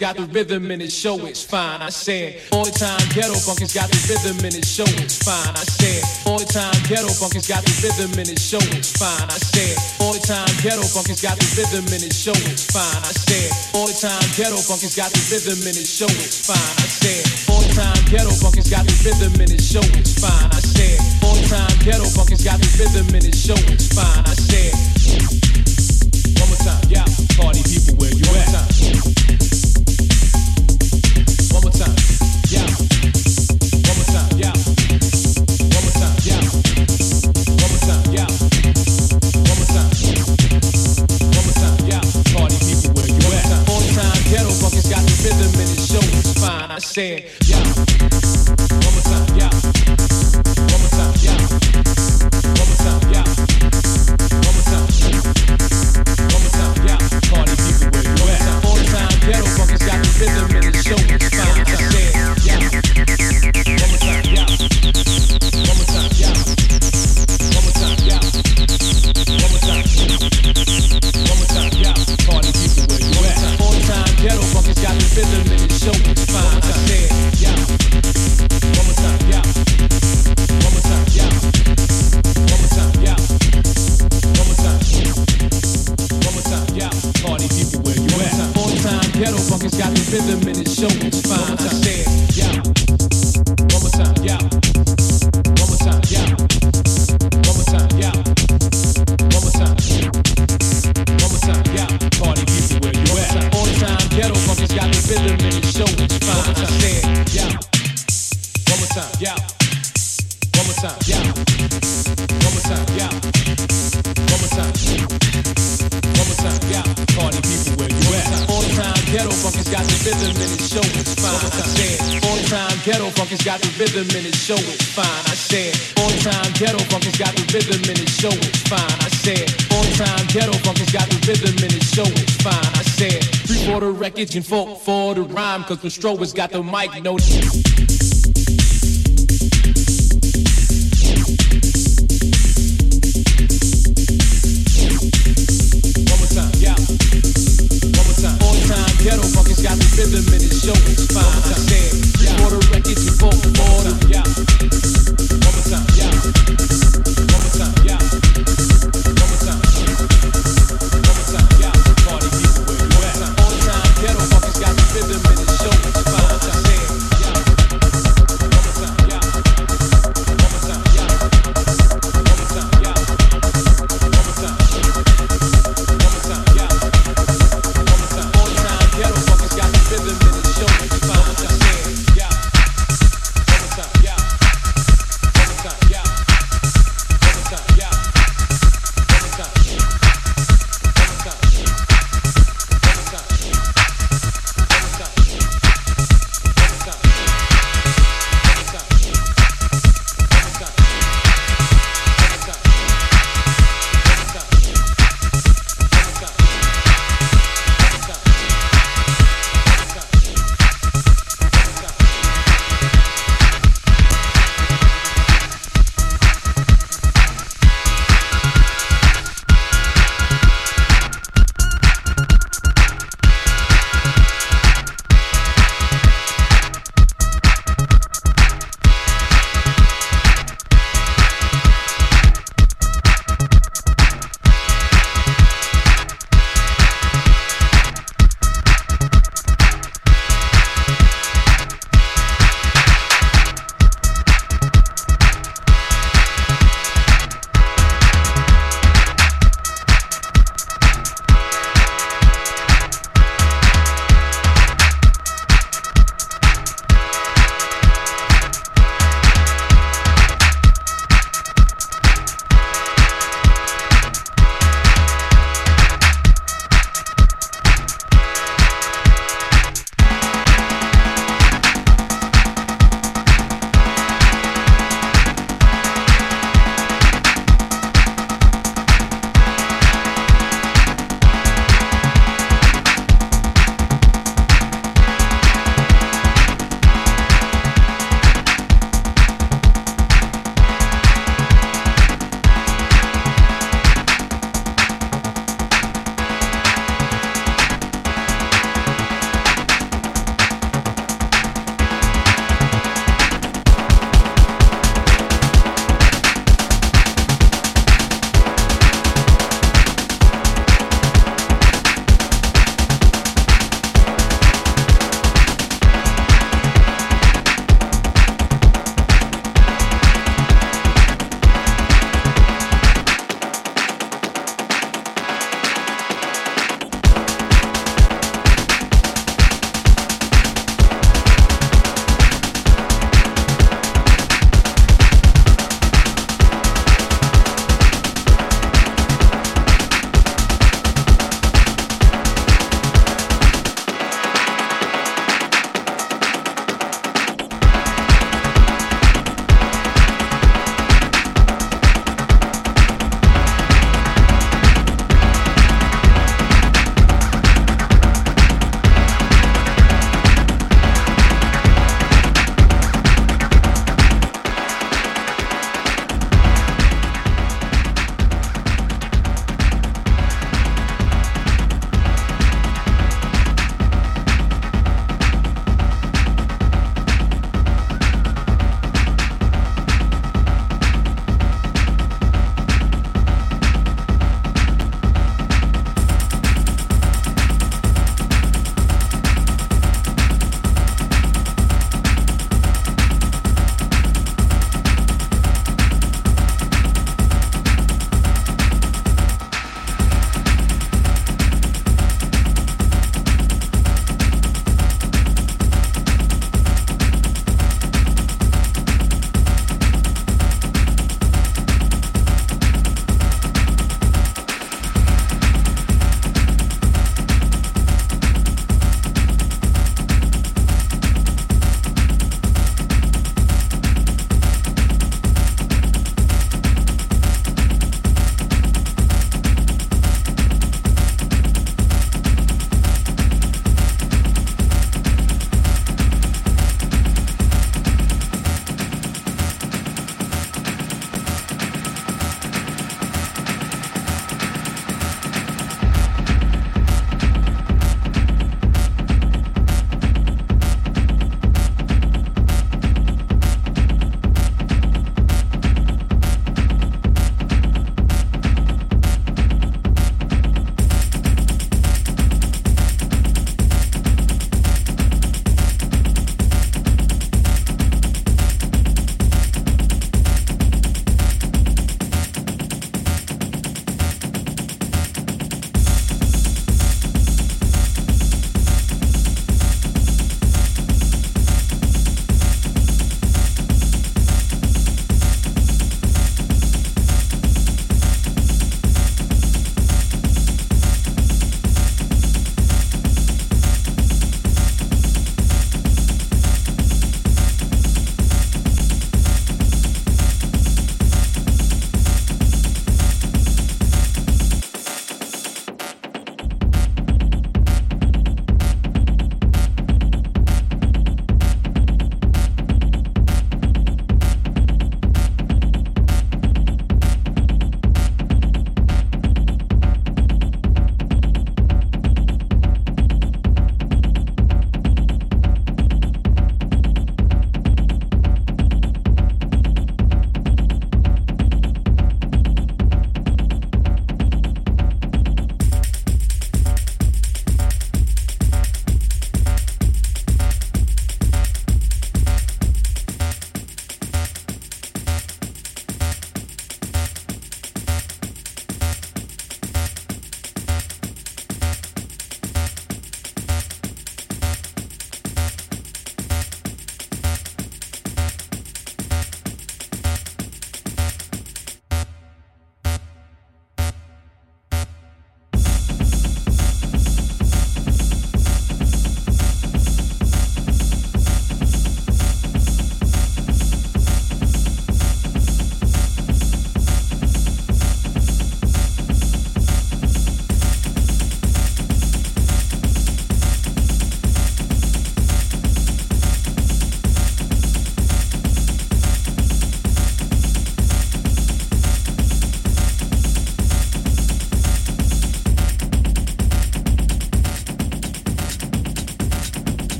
got the rhythm in it, show it's fine. I said, all the time, ghetto funk got the rhythm in it, show it's fine. I said, all the time, ghetto funk got the rhythm in it, show it's fine. I said, all the time, ghetto funk got the rhythm in it, show it's fine. I said, all the time, ghetto funk got the rhythm in it, show it's fine. I said, all the time, ghetto funk got the rhythm in it, show it's fine. I said, all the time, ghetto funk got the rhythm in it, show it's fine. I said, one more time, yeah, party people, where you at? itching for, for the rhyme, cause when Stroh has got the mic, no.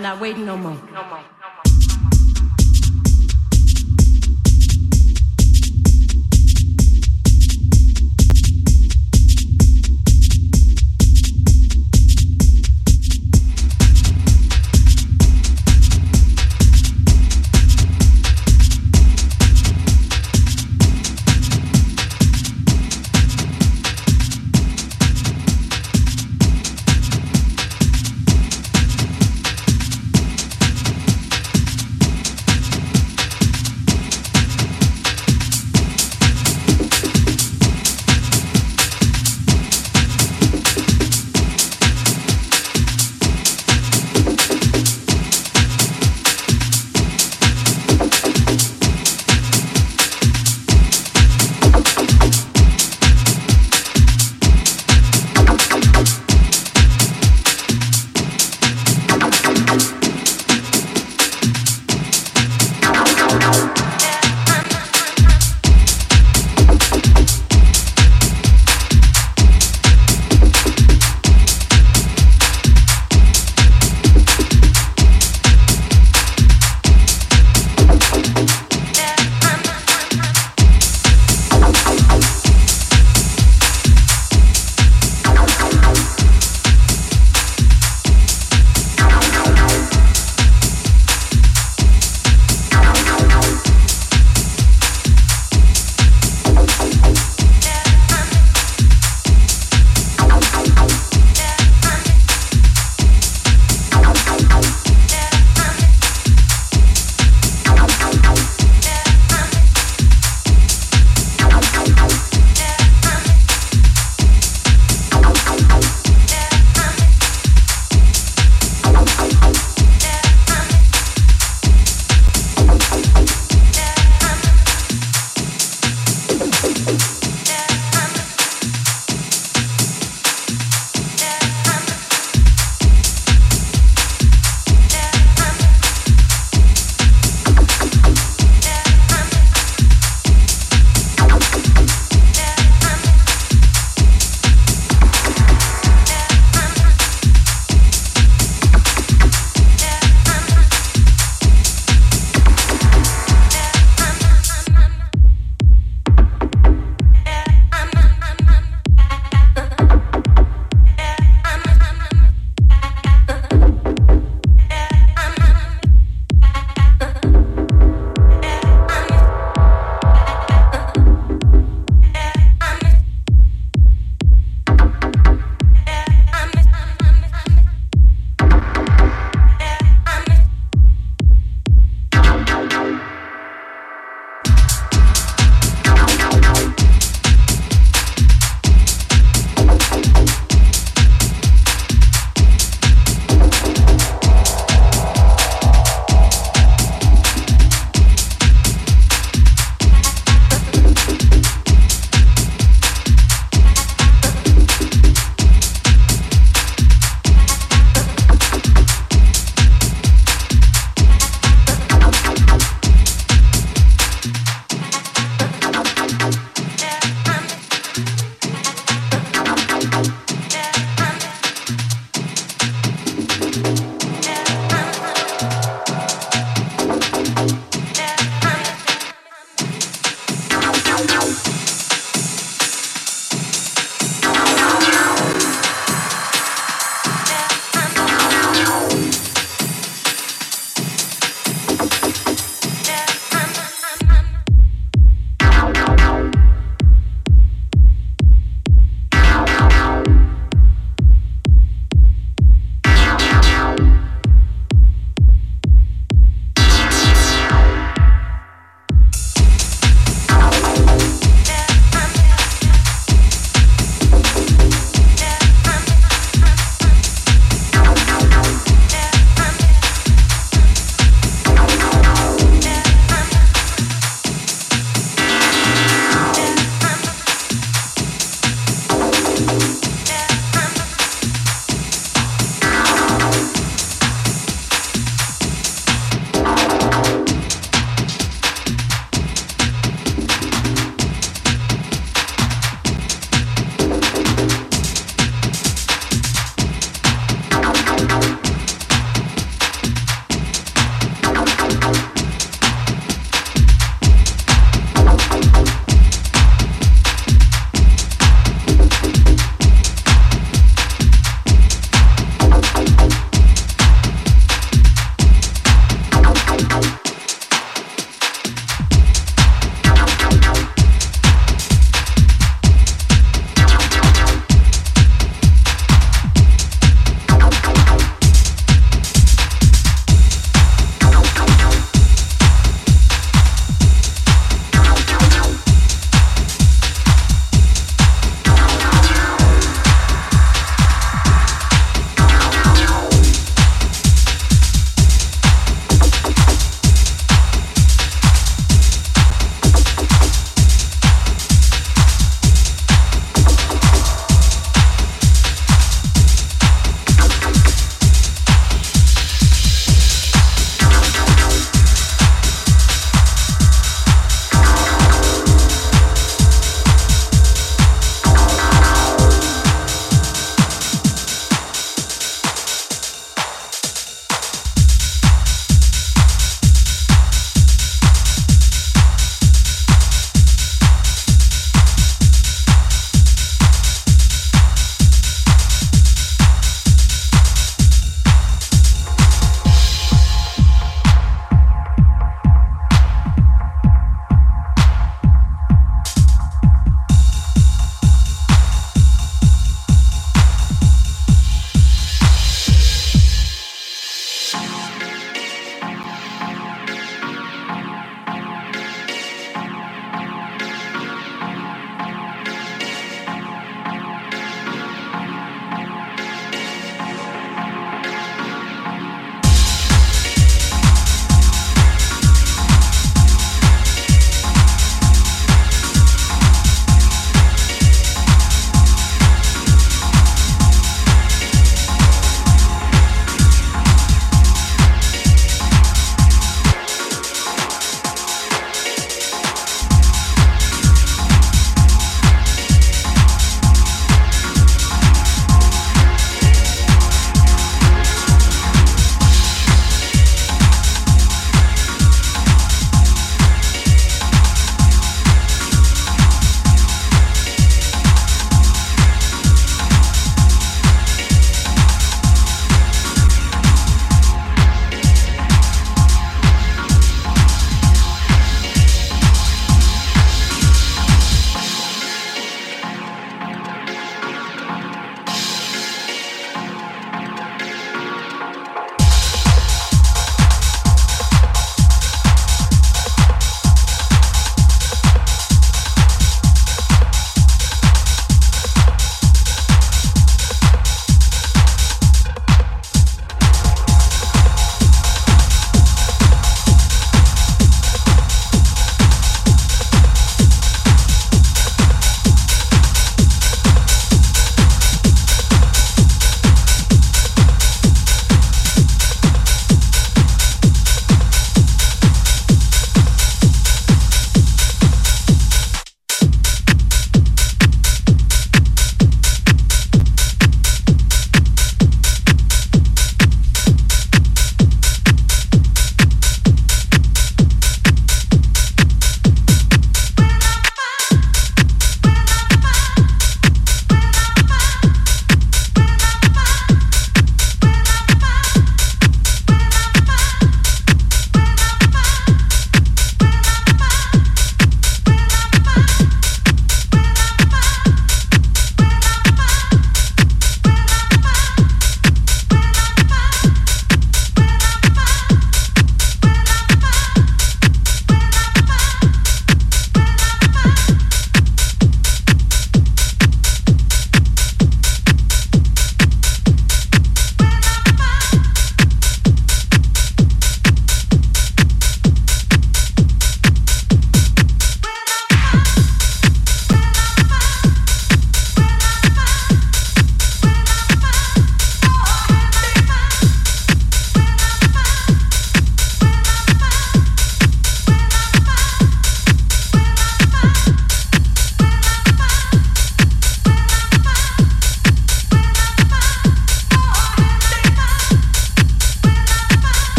I'm not waiting no more.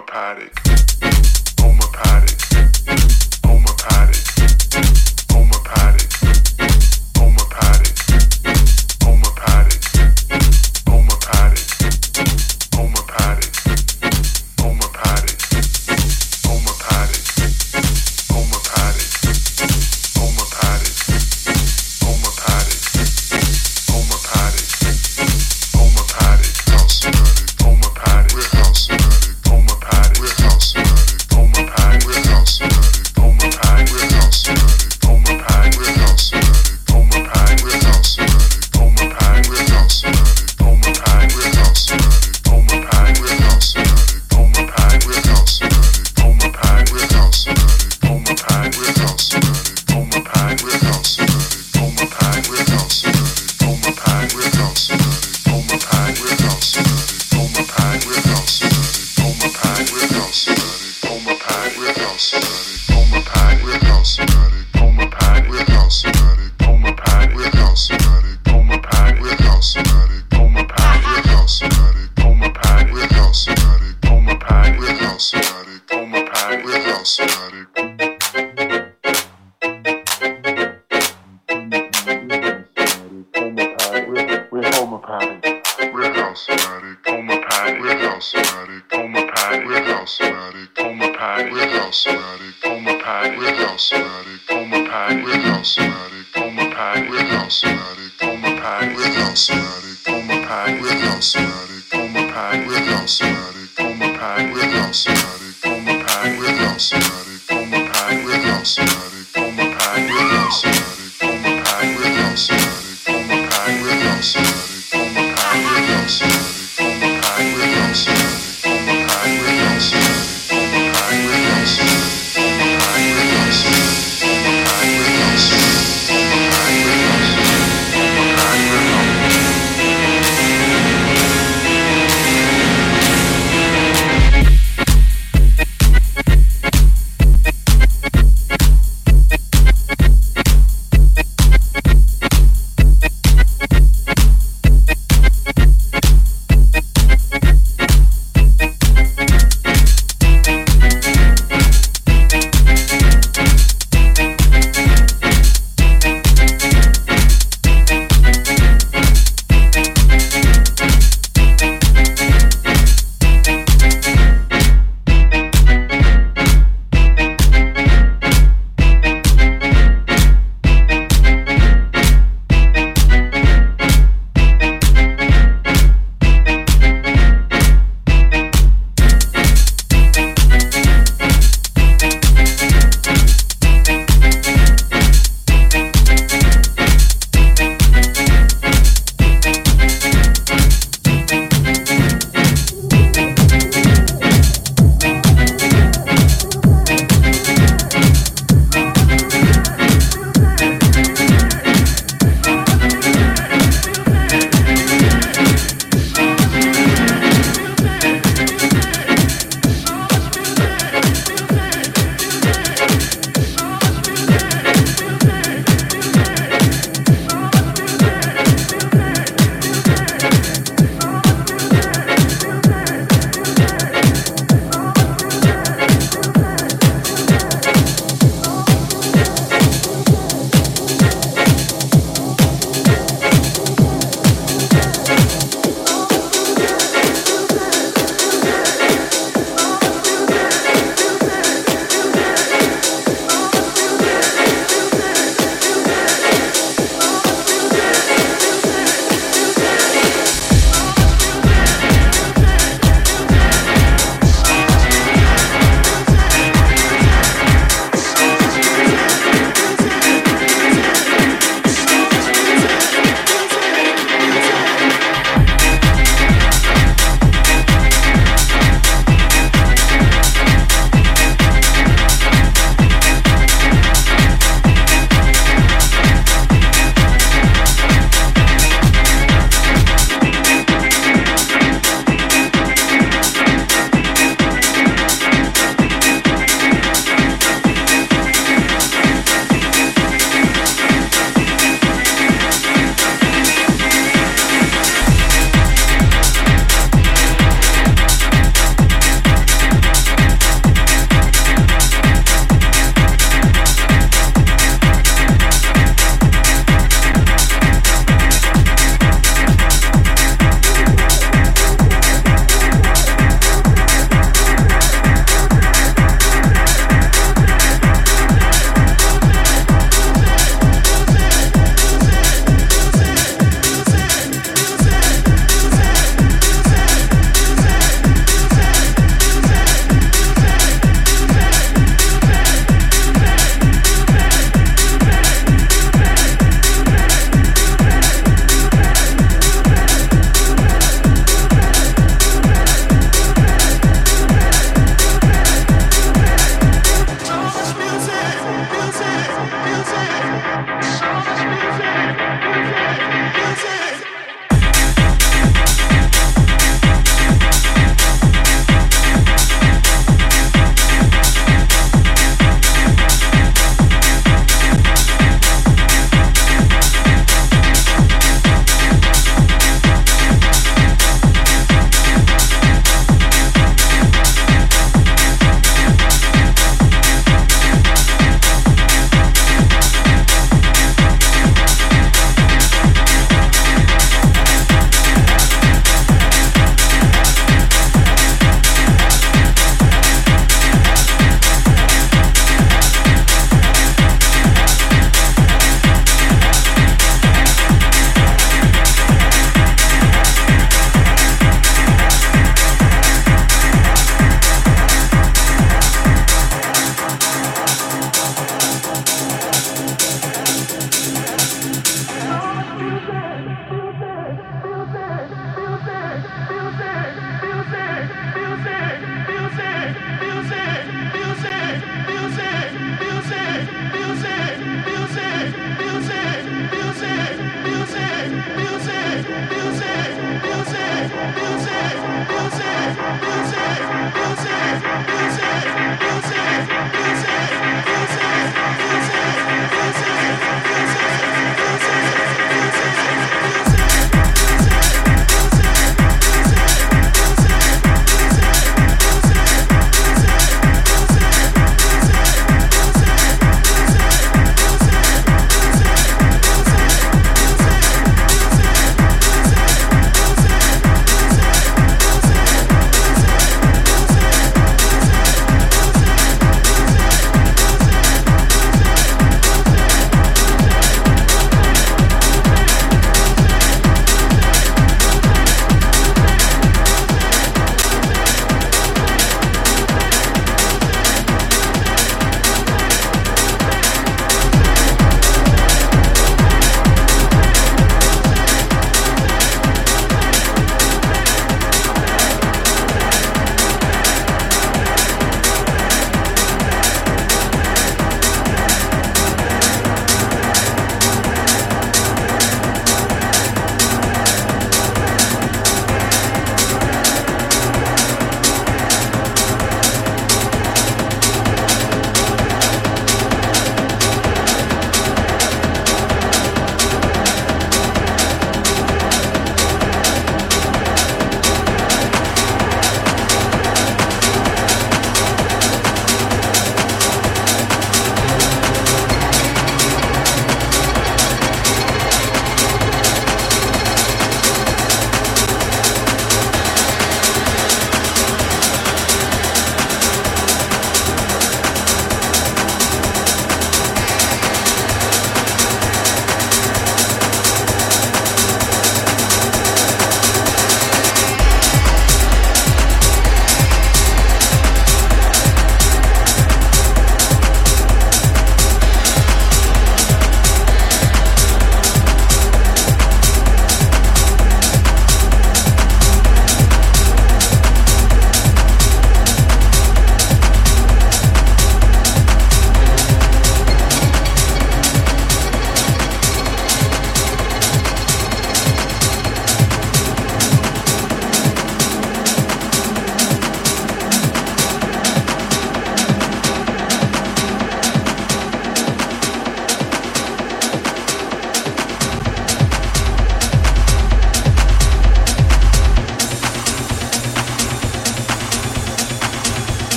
homopathic, homopathic.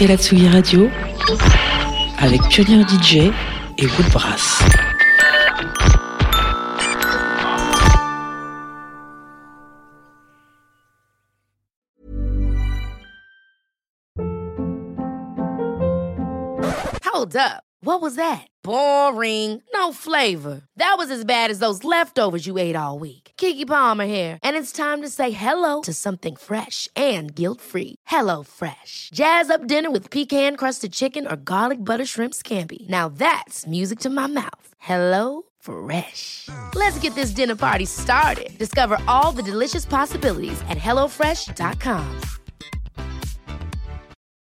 Écoutez la Tsugi Radio avec Pioneer DJ et Woodbrass. Hold up. What was that? Boring. No flavor. That was as bad as those leftovers you ate all week. Keke Palmer here, and it's time to say hello to something fresh and guilt-free. Hello Fresh. Jazz up dinner with pecan-crusted chicken or garlic butter shrimp scampi. Now that's music to my mouth. Hello Fresh. Let's get this dinner party started. Discover all the delicious possibilities at hellofresh.com.